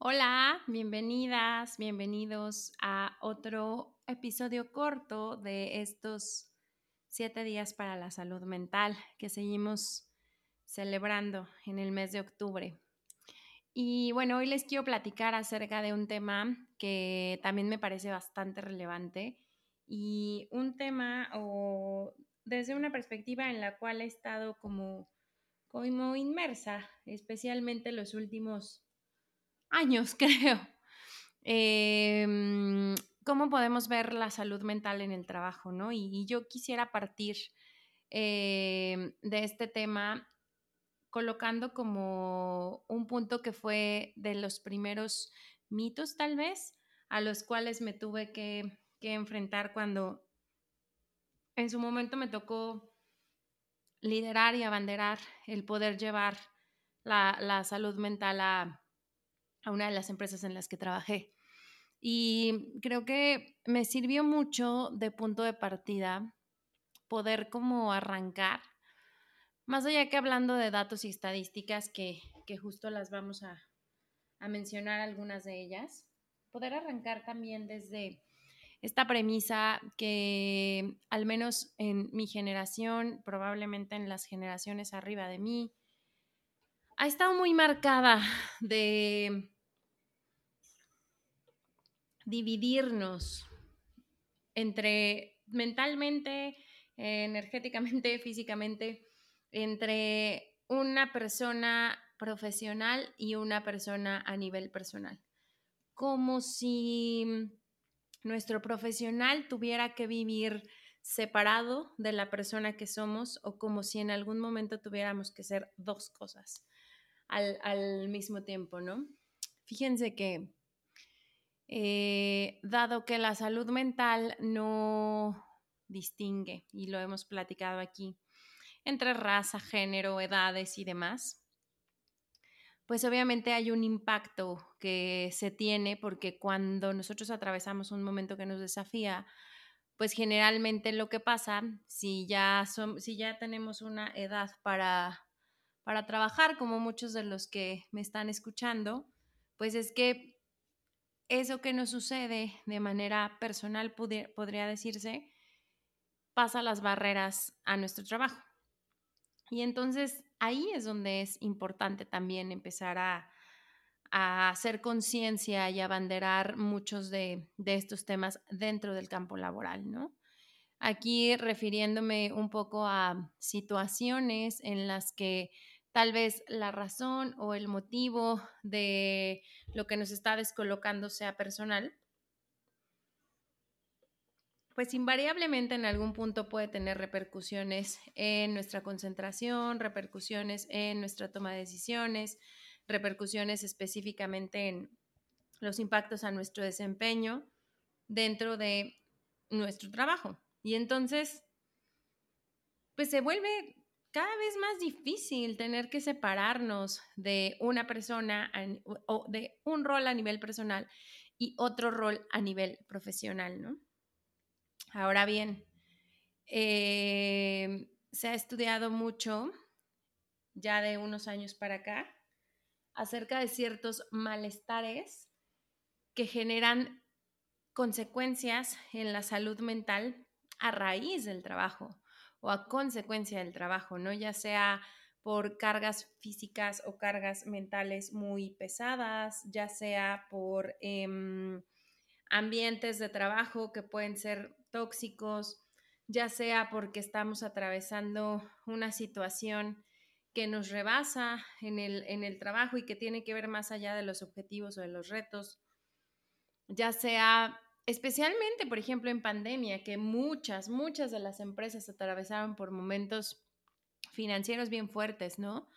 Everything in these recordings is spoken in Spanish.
Hola, bienvenidas, bienvenidos a otro episodio corto de estos siete días para la salud mental que seguimos celebrando en el mes de octubre. Y bueno, hoy les quiero platicar acerca de un tema que también me parece bastante relevante y un tema o desde una perspectiva en la cual he estado como, como inmersa, especialmente los últimos años, creo. Em, ¿Cómo podemos ver la salud mental en el trabajo? ¿no? Y, yo quisiera partir em, de este tema colocando como un punto que fue de los primeros mitos, tal vez, a los cuales me tuve que, enfrentar cuando en su momento me tocó liderar y abanderar el poder llevar la salud mental a, a una de las empresas en las que trabajé. Y creo que me sirvió mucho de punto de partida poder como arrancar, más allá que hablando de datos y estadísticas, que, justo las vamos a, a mencionar algunas de ellas, poder arrancar también desde esta premisa que al menos en mi generación, probablemente en las generaciones arriba de mí, ha estado muy marcada de dividirnos entre mentalmente, energéticamente, físicamente, entre una persona profesional y una persona a nivel personal. Como si nuestro profesional tuviera que vivir separado de la persona que somos o como si en algún momento tuviéramos que ser dos cosas al, mismo tiempo, ¿no? Fíjense que eh, dado que la salud mental no distingue, y lo hemos platicado aquí, entre raza, género, edades y demás, pues obviamente hay un impacto que se tiene porque cuando nosotros atravesamos un momento que nos desafía, pues generalmente lo que pasa, si ya, son, si ya tenemos una edad para para trabajar, como muchos de los que me están escuchando, pues es que eso que nos sucede de manera personal, podría decirse, pasa las barreras a nuestro trabajo. Y entonces ahí es donde es importante también empezar a, hacer conciencia y abanderar muchos de, de, estos temas dentro del campo laboral, ¿no? Aquí refiriéndome un poco a situaciones en las que tal vez la razón o el motivo de lo que nos está descolocando sea personal, pues invariablemente en algún punto puede tener repercusiones en nuestra concentración, repercusiones en nuestra toma de decisiones, repercusiones específicamente en los impactos a nuestro desempeño dentro de nuestro trabajo. Y entonces, pues se vuelve cada vez más difícil tener que separarnos de una persona o de un rol a nivel personal y otro rol a nivel profesional, ¿no? Ahora bien, eh, se ha estudiado mucho, ya de unos años para acá, acerca de ciertos malestares que generan consecuencias en la salud mental a raíz del trabajo o a consecuencia del trabajo, ¿no? Ya sea por cargas físicas o cargas mentales muy pesadas, ya sea por em, ambientes de trabajo que pueden ser tóxicos, ya sea porque estamos atravesando una situación que nos rebasa en el, en el trabajo y que tiene que ver más allá de los objetivos o de los retos, ya sea especialmente, por ejemplo, en pandemia, que muchas, muchas de las empresas atravesaron por momentos financieros bien fuertes, ¿no?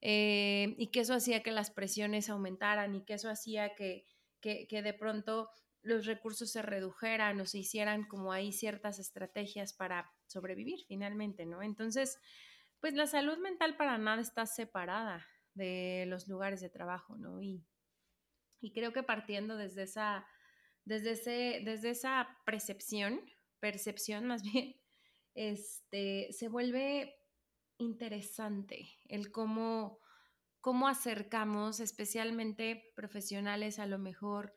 Eh, y que eso hacía que las presiones aumentaran y que eso hacía que, que, que de pronto los recursos se redujeran o se hicieran como ahí ciertas estrategias para sobrevivir finalmente, ¿no? Entonces, pues la salud mental para nada está separada de los lugares de trabajo, ¿no? Y, y creo que partiendo desde esa, desde, ese, desde esa percepción, percepción más bien, este, se vuelve interesante el cómo, cómo acercamos, especialmente profesionales a lo mejor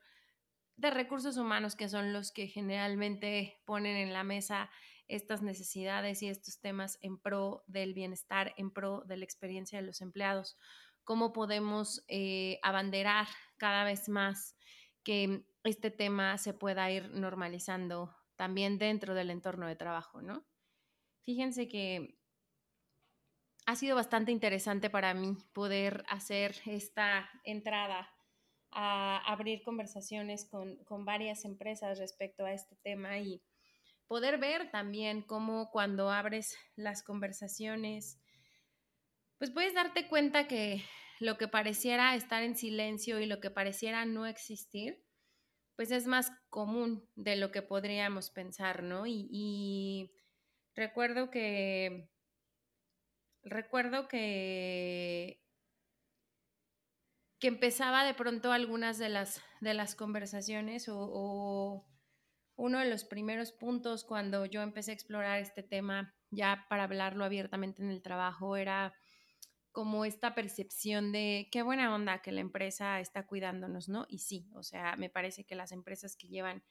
de recursos humanos, que son los que generalmente ponen en la mesa estas necesidades y estos temas en pro del bienestar, en pro de la experiencia de los empleados. Cómo podemos eh, abanderar cada vez más que este tema se pueda ir normalizando también dentro del entorno de trabajo, ¿no? Fíjense que ha sido bastante interesante para mí poder hacer esta entrada a abrir conversaciones con, con, varias empresas respecto a este tema y poder ver también cómo cuando abres las conversaciones, pues puedes darte cuenta que lo que pareciera estar en silencio y lo que pareciera no existir, pues es más común de lo que podríamos pensar, ¿no? Y, recuerdo que, recuerdo que que empezaba de pronto algunas de las, de las conversaciones o, uno de los primeros puntos cuando yo empecé a explorar este tema ya para hablarlo abiertamente en el trabajo era como esta percepción de qué buena onda que la empresa está cuidándonos, ¿no? Y sí, o sea, me parece que las empresas que llevan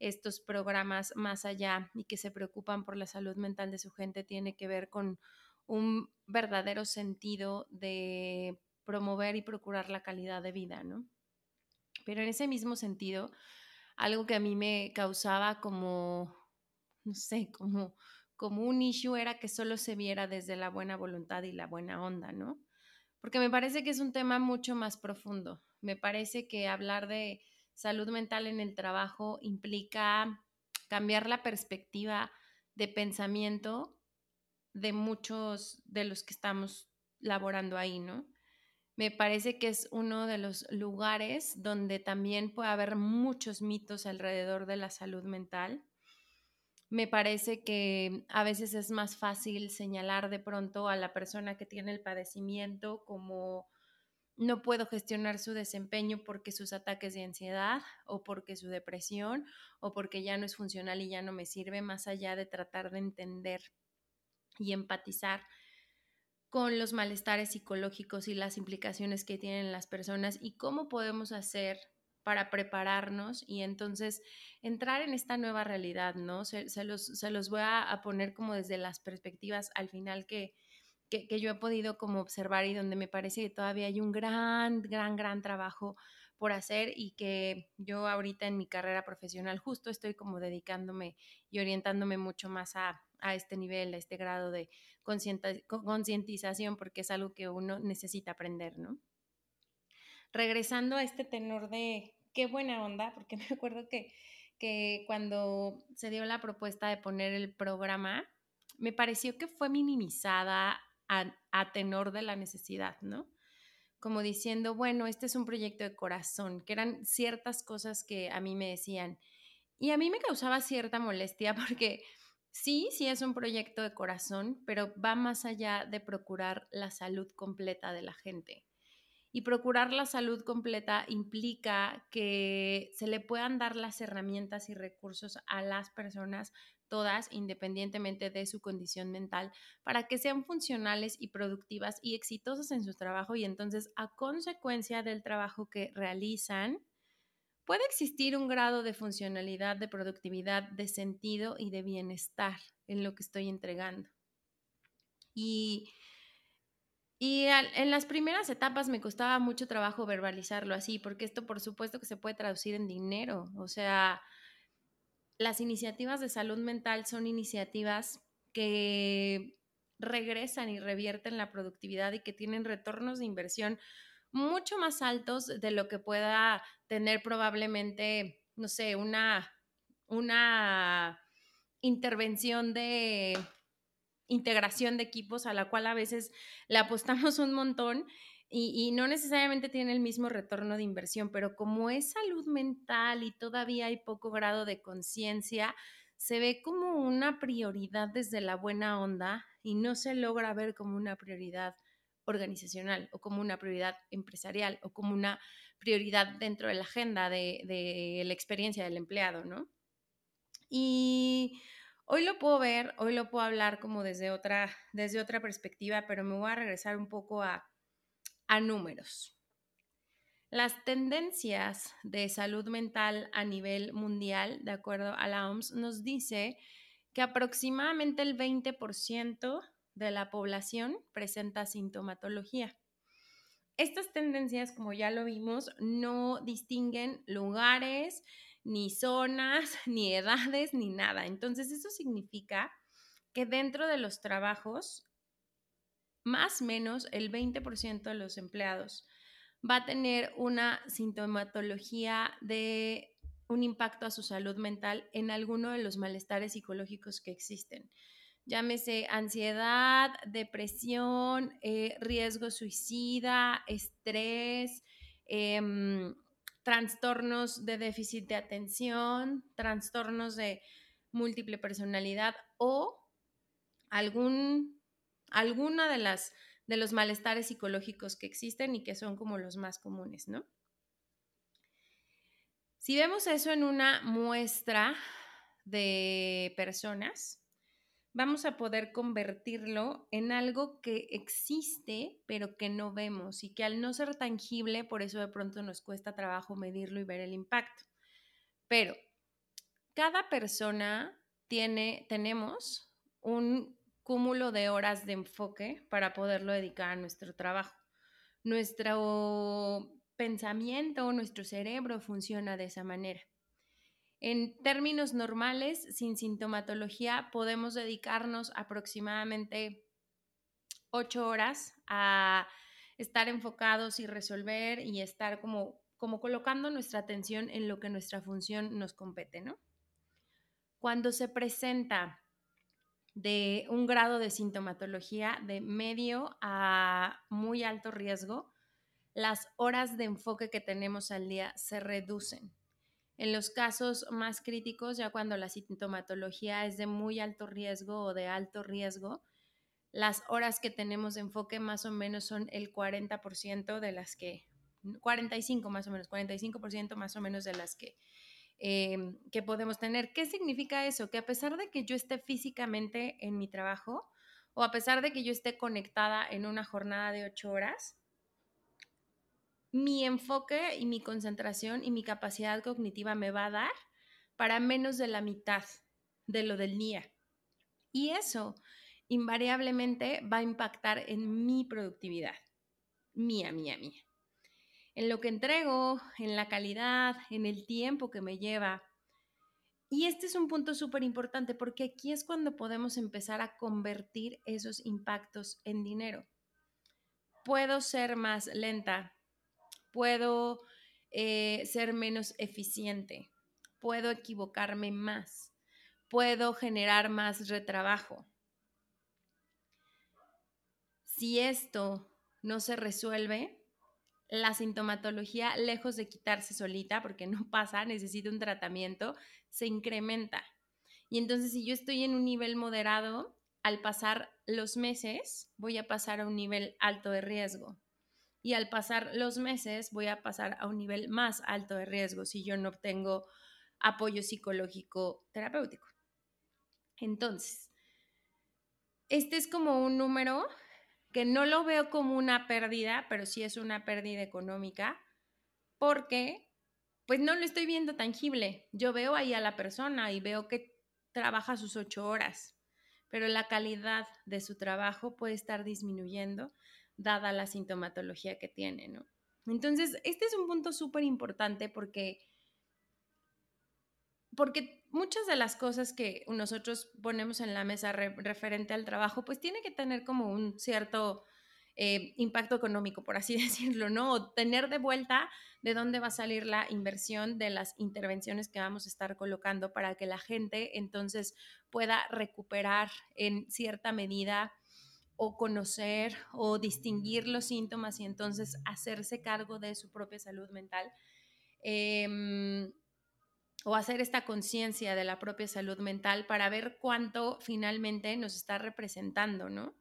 estos programas más allá y que se preocupan por la salud mental de su gente tiene que ver con un verdadero sentido de promover y procurar la calidad de vida, ¿no? Pero en ese mismo sentido, algo que a mí me causaba como, no sé, como, como un issue era que solo se viera desde la buena voluntad y la buena onda, ¿no? Porque me parece que es un tema mucho más profundo. Me parece que hablar de salud mental en el trabajo implica cambiar la perspectiva de pensamiento de muchos de los que estamos laborando ahí, ¿no? me parece que es uno de los lugares donde también puede haber muchos mitos alrededor de la salud mental. Me parece que a veces es más fácil señalar de pronto a la persona que tiene el padecimiento como no puedo gestionar su desempeño porque sus ataques de ansiedad o porque su depresión o porque ya no es funcional y ya no me sirve, más allá de tratar de entender y empatizar con los malestares psicológicos y las implicaciones que tienen las personas y cómo podemos hacer para prepararnos y entonces entrar en esta nueva realidad, ¿no? Se, los, voy a, poner como desde las perspectivas al final que, que, yo he podido como observar y donde me parece que todavía hay un gran, gran, gran trabajo por hacer y que yo ahorita en mi carrera profesional justo estoy como dedicándome y orientándome mucho más a, a este nivel, a este grado de concientización, porque es algo que uno necesita aprender, ¿no? Regresando a este tenor de qué buena onda, porque me acuerdo que, que cuando se dio la propuesta de poner el programa, me pareció que fue minimizada a, a tenor de la necesidad, ¿no? como diciendo, bueno, este es un proyecto de corazón, que eran ciertas cosas que a mí me decían. Y a mí me causaba cierta molestia porque Sí, sí es un proyecto de corazón, pero va más allá de procurar la salud completa de la gente. Y procurar la salud completa implica que se le puedan dar las herramientas y recursos a las personas, todas, independientemente de su condición mental, para que sean funcionales y productivas y exitosas en su trabajo y entonces a consecuencia del trabajo que realizan, puede existir un grado de funcionalidad, de productividad, de sentido y de bienestar en lo que estoy entregando. Y, y en las primeras etapas me costaba mucho trabajo verbalizarlo así, porque esto por supuesto que se puede traducir en dinero. O sea, las iniciativas de salud mental son iniciativas que regresan y revierten la productividad y que tienen retornos de inversión mucho más altos de lo que pueda tener probablemente, no sé, una, una intervención de integración de equipos a la cual a veces le apostamos un montón y, no necesariamente tiene el mismo retorno de inversión, pero como es salud mental y todavía hay poco grado de conciencia, se ve como una prioridad desde la buena onda y no se logra ver como una prioridad organizacional o como una prioridad empresarial o como una prioridad dentro de la agenda de, la experiencia del empleado, ¿no? Y hoy lo puedo ver, hoy lo puedo hablar como desde otra, desde otra perspectiva, pero me voy a regresar un poco a, a números. Las tendencias de salud mental a nivel mundial, de acuerdo a la OMS, nos dice que aproximadamente el 20% de la población presenta sintomatología. Estas tendencias, como ya lo vimos, no distinguen lugares, ni zonas, ni edades, ni nada. Entonces, eso significa que dentro de los trabajos más o menos el 20% de los empleados va a tener una sintomatología de un impacto a su salud mental en alguno de los malestares psicológicos que existen. Llámese ansiedad, depresión, eh, riesgo suicida, estrés, em, trastornos de déficit de atención, trastornos de múltiple personalidad o algún alguna de las de los malestares psicológicos que existen y que son como los más comunes, ¿no? Si vemos eso en una muestra de personas, vamos a poder convertirlo en algo que existe, pero que no vemos y que al no ser tangible, por eso de pronto nos cuesta trabajo medirlo y ver el impacto. Pero cada persona tiene, tenemos un cúmulo de horas de enfoque para poderlo dedicar a nuestro trabajo. Nuestro pensamiento, nuestro cerebro funciona de esa manera. En términos normales, sin sintomatología, podemos dedicarnos aproximadamente ocho horas a estar enfocados y resolver y estar como, como colocando nuestra atención en lo que nuestra función nos compete, ¿no? Cuando se presenta de un grado de sintomatología de medio a muy alto riesgo, las horas de enfoque que tenemos al día se reducen. En los casos más críticos, ya cuando la sintomatología es de muy alto riesgo o de alto riesgo, las horas que tenemos de enfoque más o menos son el 40% de las que, 45 más o menos, 45% más o menos de las que Em, que podemos tener. ¿Qué significa eso? Que a pesar de que yo esté físicamente en mi trabajo o a pesar de que yo esté conectada en una jornada de ocho horas, mi enfoque y mi concentración y mi capacidad cognitiva me va a dar para menos de la mitad de lo del día. Y eso invariablemente va a impactar en mi productividad. Mía, mía, mía en lo que entrego, en la calidad, en el tiempo que me lleva. Y este es un punto súper importante porque aquí es cuando podemos empezar a convertir esos impactos en dinero. Puedo ser más lenta, puedo eh, ser menos eficiente, puedo equivocarme más, puedo generar más retrabajo. Si esto no se resuelve, la sintomatología, lejos de quitarse solita, porque no pasa, necesita un tratamiento, se incrementa. Y entonces si yo estoy en un nivel moderado, al pasar los meses voy a pasar a un nivel alto de riesgo. Y al pasar los meses voy a pasar a un nivel más alto de riesgo si yo no obtengo apoyo psicológico terapéutico. Entonces, este es como un número que no lo veo como una pérdida, pero sí es una pérdida económica, porque pues no lo estoy viendo tangible. Yo veo ahí a la persona y veo que trabaja sus ocho horas, pero la calidad de su trabajo puede estar disminuyendo dada la sintomatología que tiene, ¿no? Entonces, este es un punto súper importante porque, porque muchas de las cosas que nosotros ponemos en la mesa referente al trabajo, pues tiene que tener como un cierto eh, impacto económico, por así decirlo, ¿no? O tener de vuelta de dónde va a salir la inversión de las intervenciones que vamos a estar colocando para que la gente entonces pueda recuperar en cierta medida o conocer o distinguir los síntomas y entonces hacerse cargo de su propia salud mental. Em, o hacer esta conciencia de la propia salud mental para ver cuánto finalmente nos está representando, ¿no?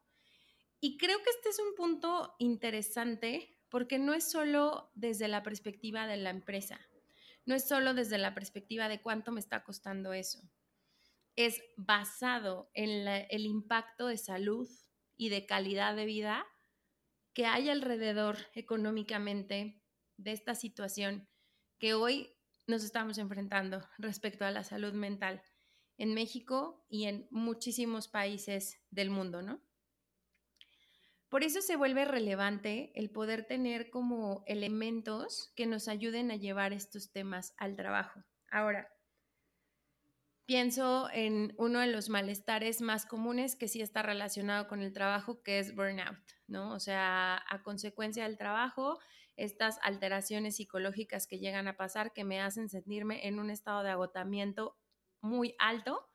Y creo que este es un punto interesante porque no es solo desde la perspectiva de la empresa, no es solo desde la perspectiva de cuánto me está costando eso, es basado en el impacto de salud y de calidad de vida que hay alrededor económicamente de esta situación que hoy nos estamos enfrentando respecto a la salud mental en México y en muchísimos países del mundo, ¿no? Por eso se vuelve relevante el poder tener como elementos que nos ayuden a llevar estos temas al trabajo. Ahora, pienso en uno de los malestares más comunes que sí está relacionado con el trabajo, que es burnout, ¿no? O sea, a consecuencia del trabajo, estas alteraciones psicológicas que llegan a pasar que me hacen sentirme en un estado de agotamiento muy alto,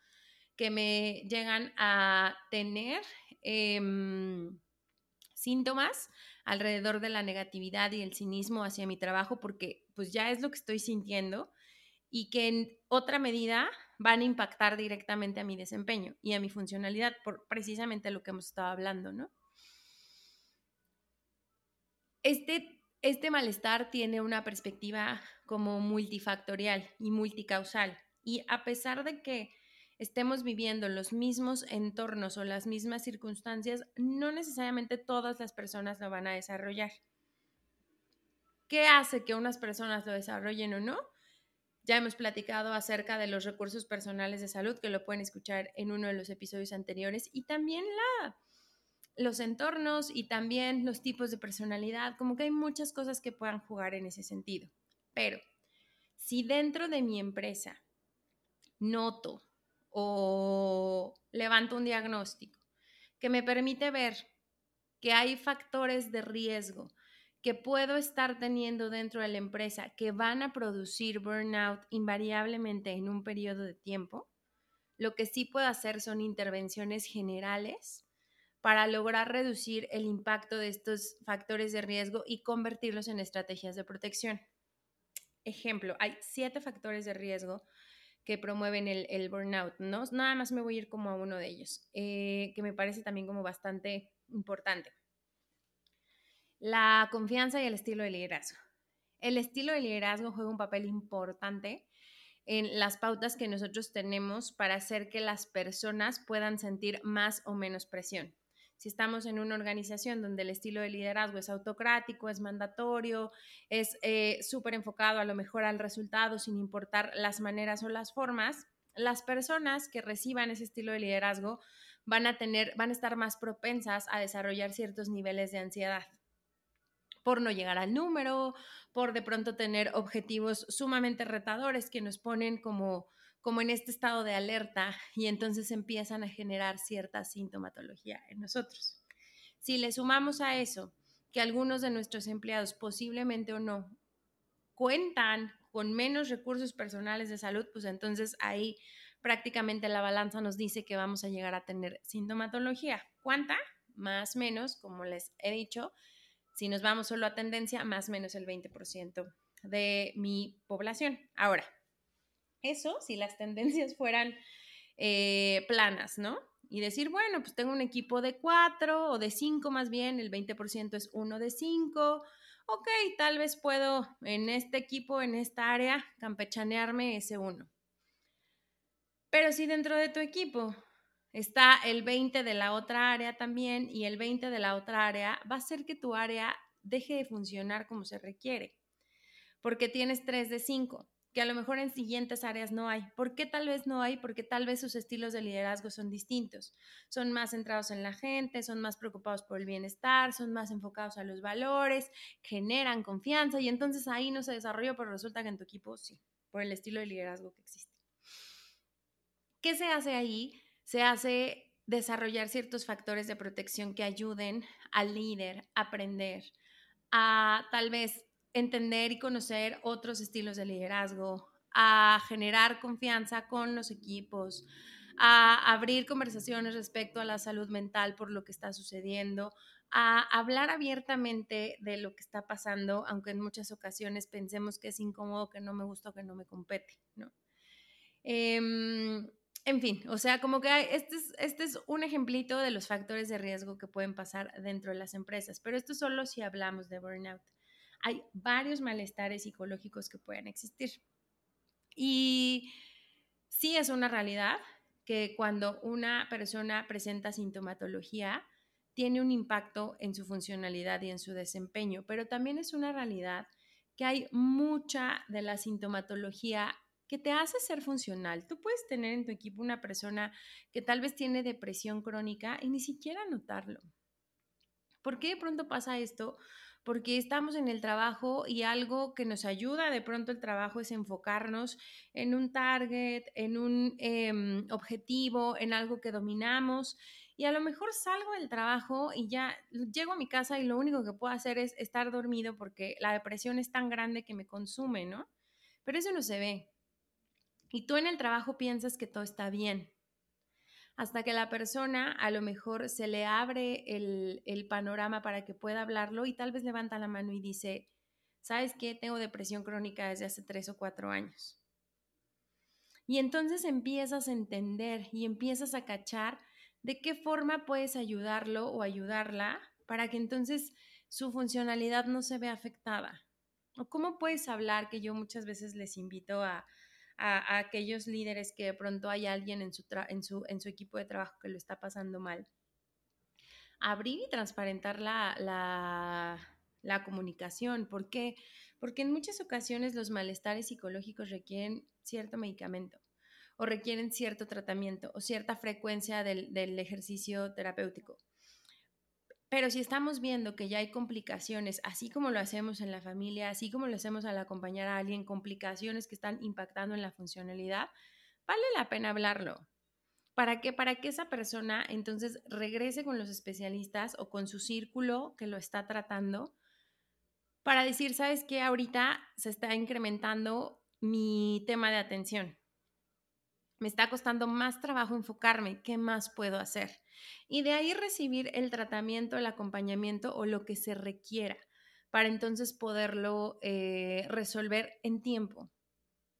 que me llegan a tener em, síntomas alrededor de la negatividad y el cinismo hacia mi trabajo, porque pues ya es lo que estoy sintiendo y que en otra medida van a impactar directamente a mi desempeño y a mi funcionalidad por precisamente lo que hemos estado hablando, ¿no? Este, este malestar tiene una perspectiva como multifactorial y multicausal y a pesar de que estemos viviendo los mismos entornos o las mismas circunstancias, no necesariamente todas las personas lo van a desarrollar. ¿Qué hace que unas personas lo desarrollen o no? Ya hemos platicado acerca de los recursos personales de salud, que lo pueden escuchar en uno de los episodios anteriores, y también los entornos y también los tipos de personalidad, como que hay muchas cosas que puedan jugar en ese sentido. Pero si dentro de mi empresa noto o levanto un diagnóstico que me permite ver que hay factores de riesgo que puedo estar teniendo dentro de la empresa que van a producir burnout invariablemente en un periodo de tiempo, lo que sí puedo hacer son intervenciones generales para lograr reducir el impacto de estos factores de riesgo y convertirlos en estrategias de protección. Ejemplo, hay siete factores de riesgo que promueven el, burnout, ¿no? Nada más me voy a ir como a uno de ellos, eh, que me parece también como bastante importante la confianza y el estilo de liderazgo. El estilo de liderazgo juega un papel importante en las pautas que nosotros tenemos para hacer que las personas puedan sentir más o menos presión. Si estamos en una organización donde el estilo de liderazgo es autocrático, es mandatorio, es eh, súper enfocado a lo mejor al resultado sin importar las maneras o las formas, las personas que reciban ese estilo de liderazgo van a tener, van a estar más propensas a desarrollar ciertos niveles de ansiedad por no llegar al número, por de pronto tener objetivos sumamente retadores que nos ponen como, como en este estado de alerta y entonces empiezan a generar cierta sintomatología en nosotros. Si le sumamos a eso que algunos de nuestros empleados posiblemente o no cuentan con menos recursos personales de salud, pues entonces ahí prácticamente la balanza nos dice que vamos a llegar a tener sintomatología. ¿Cuánta? Más menos, como les he dicho, si nos vamos solo a tendencia, más o menos el 20% de mi población. Ahora, eso si las tendencias fueran eh, planas, ¿no? Y decir, bueno, pues tengo un equipo de cuatro o de cinco más bien, el 20% es uno de cinco. Ok, tal vez puedo en este equipo, en esta área, campechanearme ese uno. Pero si dentro de tu equipo está el 20 de la otra área también y el 20 de la otra área va a hacer que tu área deje de funcionar como se requiere, porque tienes 3 de 5, que a lo mejor en siguientes áreas no hay. ¿Por qué tal vez no hay? Porque tal vez sus estilos de liderazgo son distintos. Son más centrados en la gente, son más preocupados por el bienestar, son más enfocados a los valores, generan confianza y entonces ahí no se desarrolla, pero resulta que en tu equipo sí, por el estilo de liderazgo que existe. ¿Qué se hace ahí? Se hace desarrollar ciertos factores de protección que ayuden al líder a aprender, a tal vez entender y conocer otros estilos de liderazgo, a generar confianza con los equipos, a abrir conversaciones respecto a la salud mental por lo que está sucediendo, a hablar abiertamente de lo que está pasando, aunque en muchas ocasiones pensemos que es incómodo, que no me gusta que no me compete, ¿no? Em, en fin, o sea, como que este, es, este es un ejemplito de los factores de riesgo que pueden pasar dentro de las empresas, pero esto solo si hablamos de burnout. Hay varios malestares psicológicos que pueden existir. Y sí es una realidad que cuando una persona presenta sintomatología, tiene un impacto en su funcionalidad y en su desempeño, pero también es una realidad que hay mucha de la sintomatología que te hace ser funcional. Tú puedes tener en tu equipo una persona que tal vez tiene depresión crónica y ni siquiera notarlo. ¿Por qué de pronto pasa esto? Porque estamos en el trabajo y algo que nos ayuda de pronto el trabajo es enfocarnos en un target, en un em, objetivo, en algo que dominamos. Y a lo mejor salgo del trabajo y ya llego a mi casa y lo único que puedo hacer es estar dormido porque la depresión es tan grande que me consume, ¿no? Pero eso no se ve. Y tú en el trabajo piensas que todo está bien. Hasta que la persona a lo mejor se le abre el, panorama para que pueda hablarlo y tal vez levanta la mano y dice, ¿sabes qué? Tengo depresión crónica desde hace tres o cuatro años. Y entonces empiezas a entender y empiezas a cachar de qué forma puedes ayudarlo o ayudarla para que entonces su funcionalidad no se vea afectada. O cómo puedes hablar, que yo muchas veces les invito a, a, aquellos líderes que de pronto hay alguien en su, en, su, en su equipo de trabajo que lo está pasando mal. Abrir y transparentar la, la, comunicación. ¿Por qué? Porque en muchas ocasiones los malestares psicológicos requieren cierto medicamento o requieren cierto tratamiento o cierta frecuencia del, del ejercicio terapéutico. Pero si estamos viendo que ya hay complicaciones, así como lo hacemos en la familia, así como lo hacemos al acompañar a alguien, complicaciones que están impactando en la funcionalidad, vale la pena hablarlo. ¿Para qué? Para que esa persona entonces regrese con los especialistas o con su círculo que lo está tratando para decir, ¿sabes qué? Ahorita se está incrementando mi tema de atención me está costando más trabajo enfocarme, ¿qué más puedo hacer? Y de ahí recibir el tratamiento, el acompañamiento o lo que se requiera para entonces poderlo eh, resolver en tiempo,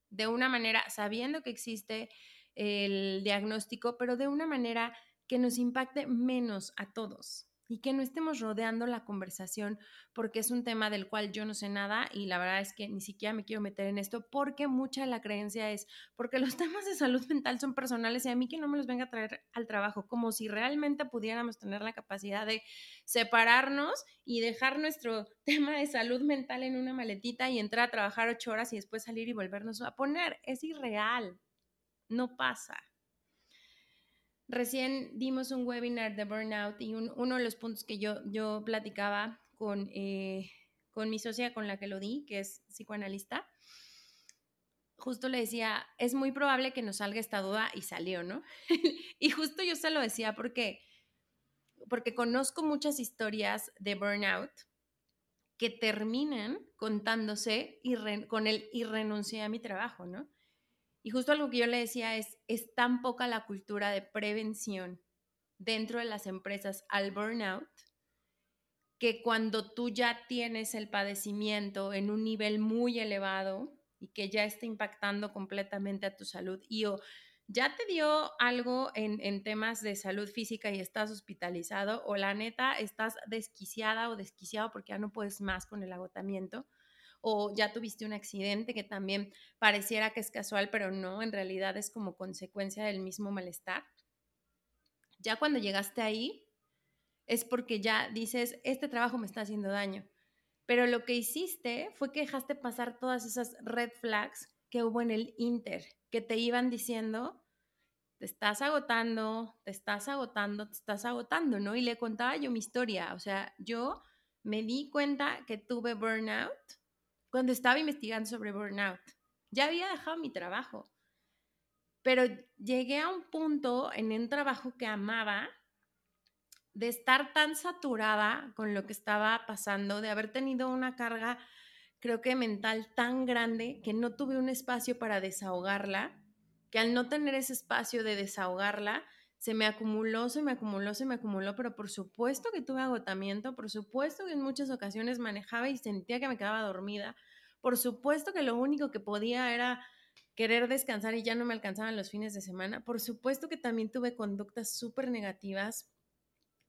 de una manera sabiendo que existe el diagnóstico, pero de una manera que nos impacte menos a todos y que no estemos rodeando la conversación porque es un tema del cual yo no sé nada y la verdad es que ni siquiera me quiero meter en esto porque mucha de la creencia es porque los temas de salud mental son personales y a mí que no me los venga a traer al trabajo, como si realmente pudiéramos tener la capacidad de separarnos y dejar nuestro tema de salud mental en una maletita y entrar a trabajar ocho horas y después salir y volvernos a poner. Es irreal, no pasa. Recién dimos un webinar de burnout y uno de los puntos que yo, yo platicaba con, eh, con mi socia con la que lo di, que es psicoanalista, justo le decía, es muy probable que nos salga esta duda y salió, ¿no? y justo yo se lo decía porque, porque conozco muchas historias de burnout que terminan contándose y con el y renuncié a mi trabajo, ¿no? Y justo algo que yo le decía es, es tan poca la cultura de prevención dentro de las empresas al burnout que cuando tú ya tienes el padecimiento en un nivel muy elevado y que ya está impactando completamente a tu salud y o ya te dio algo en, en, temas de salud física y estás hospitalizado o la neta estás desquiciada o desquiciado porque ya no puedes más con el agotamiento, o ya tuviste un accidente que también pareciera que es casual, pero no, en realidad es como consecuencia del mismo malestar. Ya cuando llegaste ahí, es porque ya dices, este trabajo me está haciendo daño. Pero lo que hiciste fue que dejaste pasar todas esas red flags que hubo en el Inter, que te iban diciendo, te estás agotando, te estás agotando, te estás agotando, ¿no? Y le contaba yo mi historia, o sea, yo me di cuenta que tuve burnout cuando estaba investigando sobre burnout. Ya había dejado mi trabajo, pero llegué a un punto en un trabajo que amaba de estar tan saturada con lo que estaba pasando, de haber tenido una carga, creo que mental tan grande, que no tuve un espacio para desahogarla que al no tener ese espacio de desahogarla, se me acumuló, se me acumuló, se me acumuló, pero por supuesto que tuve agotamiento, por supuesto que en muchas ocasiones manejaba y sentía que me quedaba dormida, por supuesto que lo único que podía era querer descansar y ya no me alcanzaban los fines de semana, por supuesto que también tuve conductas súper negativas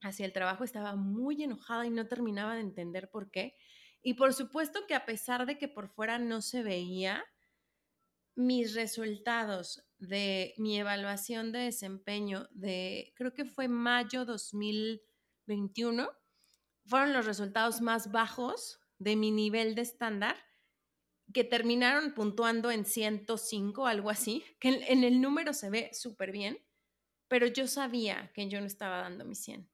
hacia el trabajo, estaba muy enojada y no terminaba de entender por qué. Y por supuesto que a pesar de que por fuera no se veía, mis resultados de mi evaluación de desempeño de, creo que fue mayo 2021, fueron los resultados más bajos de mi nivel de estándar, que terminaron puntuando en 105, algo así, que en, el número se ve súper bien, pero yo sabía que yo no estaba dando mi 100.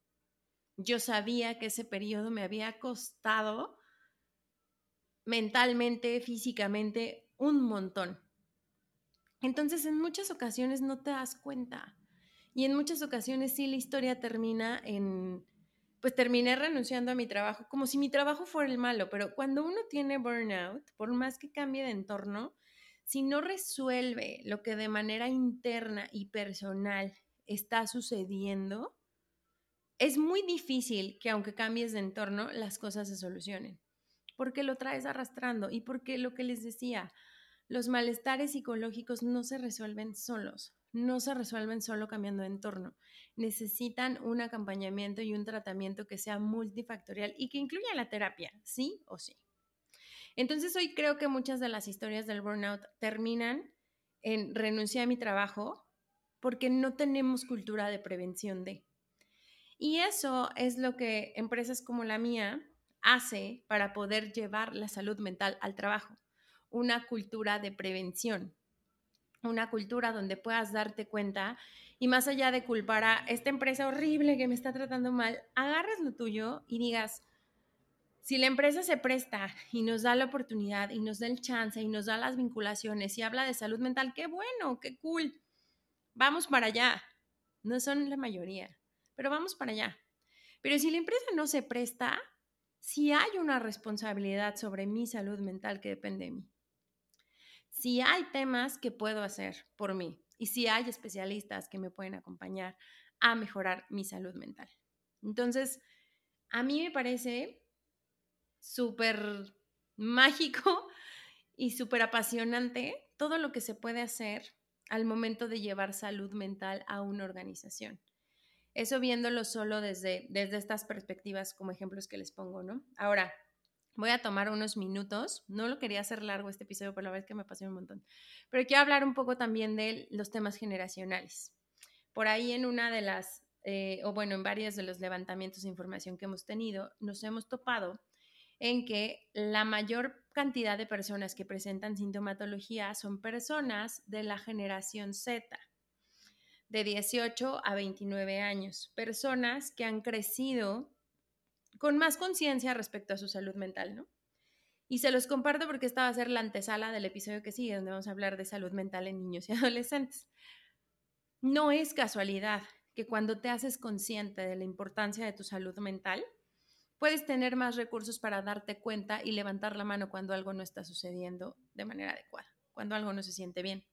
Yo sabía que ese periodo me había costado mentalmente, físicamente, un montón. Entonces, en muchas ocasiones no te das cuenta. Y en muchas ocasiones sí la historia termina en, pues terminé renunciando a mi trabajo, como si mi trabajo fuera el malo, pero cuando uno tiene burnout, por más que cambie de entorno, si no resuelve lo que de manera interna y personal está sucediendo, es muy difícil que aunque cambies de entorno, las cosas se solucionen, porque lo traes arrastrando y porque lo que les decía, los malestares psicológicos no se resuelven solos, no se resuelven solo cambiando de entorno. Necesitan un acompañamiento y un tratamiento que sea multifactorial y que incluya la terapia, sí o sí. Entonces hoy creo que muchas de las historias del burnout terminan en renunciar a mi trabajo porque no tenemos cultura de prevención de. Y eso es lo que empresas como la mía hace para poder llevar la salud mental al trabajo una cultura de prevención, una cultura donde puedas darte cuenta y más allá de culpar a esta empresa horrible que me está tratando mal, agarres lo tuyo y digas, si la empresa se presta y nos da la oportunidad y nos da el chance y nos da las vinculaciones y habla de salud mental, qué bueno, qué cool. Vamos para allá. No son la mayoría, pero vamos para allá. Pero si la empresa no se presta, sí hay una responsabilidad sobre mi salud mental que depende de mí si hay temas que puedo hacer por mí y si hay especialistas que me pueden acompañar a mejorar mi salud mental. Entonces, a mí me parece súper mágico y súper apasionante todo lo que se puede hacer al momento de llevar salud mental a una organización. Eso viéndolo solo desde, desde estas perspectivas como ejemplos que les pongo, ¿no? Ahora, Voy a tomar unos minutos. No lo quería hacer largo este episodio, pero la verdad es que me pasé un montón. Pero quiero hablar un poco también de los temas generacionales. Por ahí en una de las, eh, o bueno, en varios de los levantamientos de información que hemos tenido, nos hemos topado en que la mayor cantidad de personas que presentan sintomatología son personas de la generación Z, de 18 a 29 años, personas que han crecido con más conciencia respecto a su salud mental, ¿no? Y se los comparto porque esta va a ser la antesala del episodio que sigue, donde vamos a hablar de salud mental en niños y adolescentes. No es casualidad que cuando te haces consciente de la importancia de tu salud mental, puedes tener más recursos para darte cuenta y levantar la mano cuando algo no está sucediendo de manera adecuada, cuando algo no se siente bien.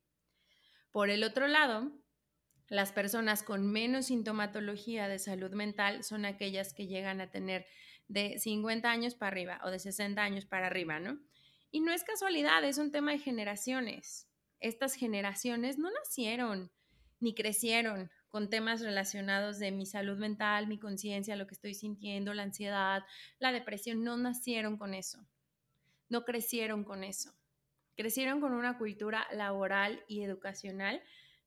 Por el otro lado, las personas con menos sintomatología de salud mental son aquellas que llegan a tener de 50 años para arriba o de 60 años para arriba, ¿no? Y no es casualidad, es un tema de generaciones. Estas generaciones no nacieron ni crecieron con temas relacionados de mi salud mental, mi conciencia, lo que estoy sintiendo, la ansiedad, la depresión, no nacieron con eso. No crecieron con eso. Crecieron con una cultura laboral y educacional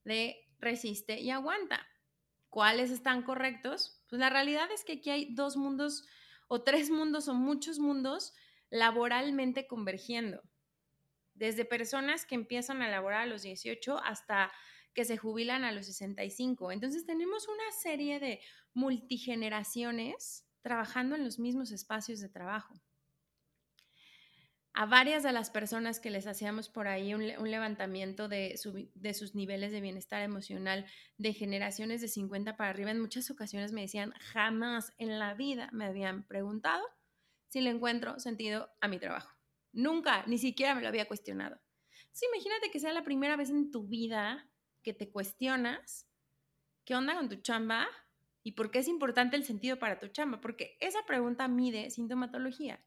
de resiste y aguanta. ¿Cuáles están correctos? Pues la realidad es que aquí hay dos mundos o tres mundos o muchos mundos laboralmente convergiendo. Desde personas que empiezan a laborar a los 18 hasta que se jubilan a los 65. Entonces tenemos una serie de multigeneraciones trabajando en los mismos espacios de trabajo a varias de las personas que les hacíamos por ahí un, levantamiento de, sus niveles de bienestar emocional de generaciones de 50 para arriba, en muchas ocasiones me decían, jamás en la vida me habían preguntado si le encuentro sentido a mi trabajo. Nunca, ni siquiera me lo había cuestionado. Sí, imagínate que sea la primera vez en tu vida que te cuestionas qué onda con tu chamba y por qué es importante el sentido para tu chamba, porque esa pregunta mide sintomatología.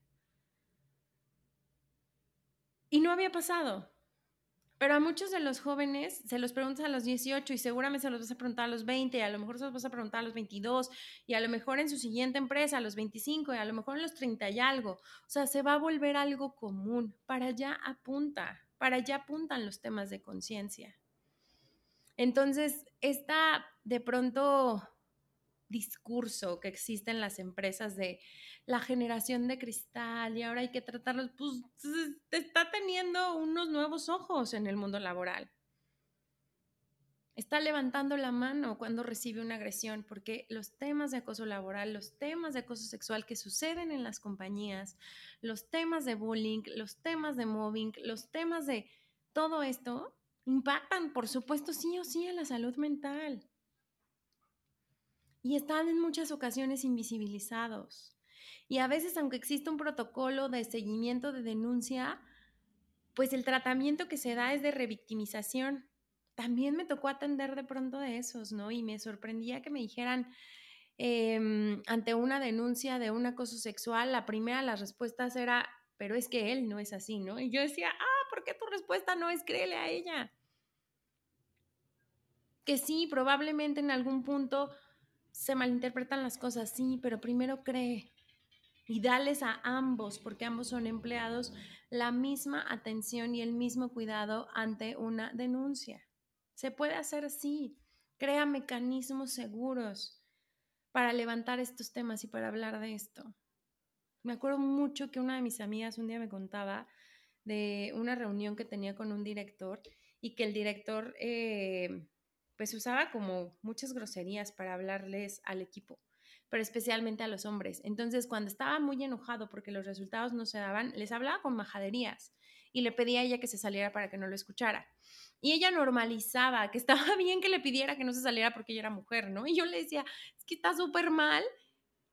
Y no había pasado. Pero a muchos de los jóvenes se los preguntas a los 18 y seguramente se los vas a preguntar a los 20, y a lo mejor se los vas a preguntar a los 22 y a lo mejor en su siguiente empresa a los 25 y a lo mejor en los 30 y algo. O sea, se va a volver algo común. Para allá apunta, para allá apuntan los temas de conciencia. Entonces, esta de pronto discurso que existe en las empresas de la generación de cristal y ahora hay que tratarlos, pues está teniendo unos nuevos ojos en el mundo laboral. Está levantando la mano cuando recibe una agresión, porque los temas de acoso laboral, los temas de acoso sexual que suceden en las compañías, los temas de bullying, los temas de mobbing, los temas de todo esto impactan, por supuesto, sí o sí a la salud mental y están en muchas ocasiones invisibilizados. Y a veces, aunque exista un protocolo de seguimiento de denuncia, pues el tratamiento que se da es de revictimización. También me tocó atender de pronto de esos, ¿no? Y me sorprendía que me dijeran, em, ante una denuncia de un acoso sexual, la primera de las respuestas era, pero es que él no es así, ¿no? Y yo decía, ah, ¿por qué tu respuesta no es créele a ella? Que sí, probablemente en algún punto se malinterpretan las cosas, sí, pero primero cree y dales a ambos, porque ambos son empleados, la misma atención y el mismo cuidado ante una denuncia. Se puede hacer así. Crea mecanismos seguros para levantar estos temas y para hablar de esto. Me acuerdo mucho que una de mis amigas un día me contaba de una reunión que tenía con un director y que el director eh, pues usaba como muchas groserías para hablarles al equipo, pero especialmente a los hombres. Entonces, cuando estaba muy enojado porque los resultados no se daban, les hablaba con majaderías y le pedía a ella que se saliera para que no lo escuchara. Y ella normalizaba que estaba bien que le pidiera que no se saliera porque ella era mujer, ¿no? Y yo le decía, es que está súper mal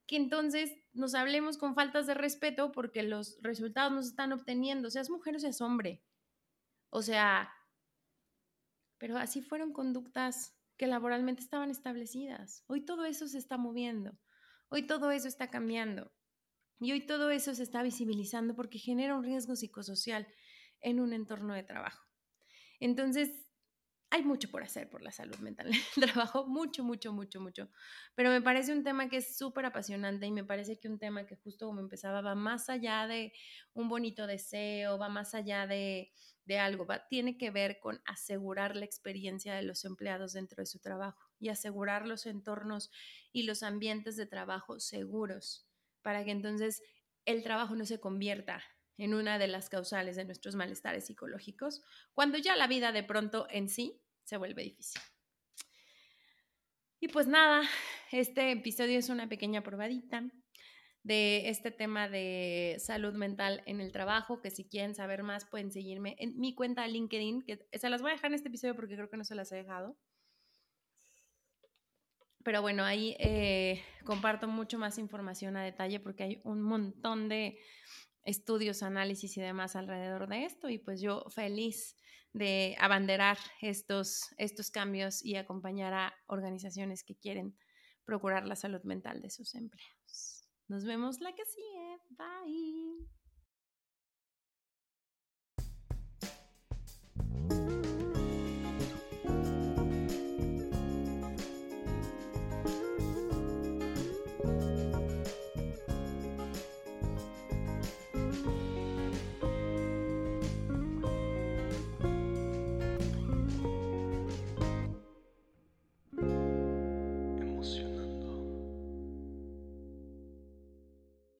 que entonces nos hablemos con faltas de respeto porque los resultados no se están obteniendo, seas mujer o seas hombre. O sea, pero así fueron conductas que laboralmente estaban establecidas. Hoy todo eso se está moviendo, hoy todo eso está cambiando y hoy todo eso se está visibilizando porque genera un riesgo psicosocial en un entorno de trabajo. Entonces, hay mucho por hacer por la salud mental trabajo, mucho, mucho, mucho, mucho. Pero me parece un tema que es súper apasionante y me parece que un tema que justo como empezaba va más allá de un bonito deseo, va más allá de, de algo, tiene que ver con asegurar la experiencia de los empleados dentro de su trabajo y asegurar los entornos y los ambientes de trabajo seguros para que entonces el trabajo no se convierta en una de las causales de nuestros malestares psicológicos, cuando ya la vida de pronto en sí se vuelve difícil. Y pues nada, este episodio es una pequeña probadita de este tema de salud mental en el trabajo, que si quieren saber más pueden seguirme en mi cuenta LinkedIn, que se las voy a dejar en este episodio porque creo que no se las he dejado. Pero bueno, ahí eh, comparto mucho más información a detalle porque hay un montón de estudios, análisis y demás alrededor de esto y pues yo feliz de abanderar estos, estos cambios y acompañar a organizaciones que quieren procurar la salud mental de sus empleados. Nos vemos la que sigue. Bye.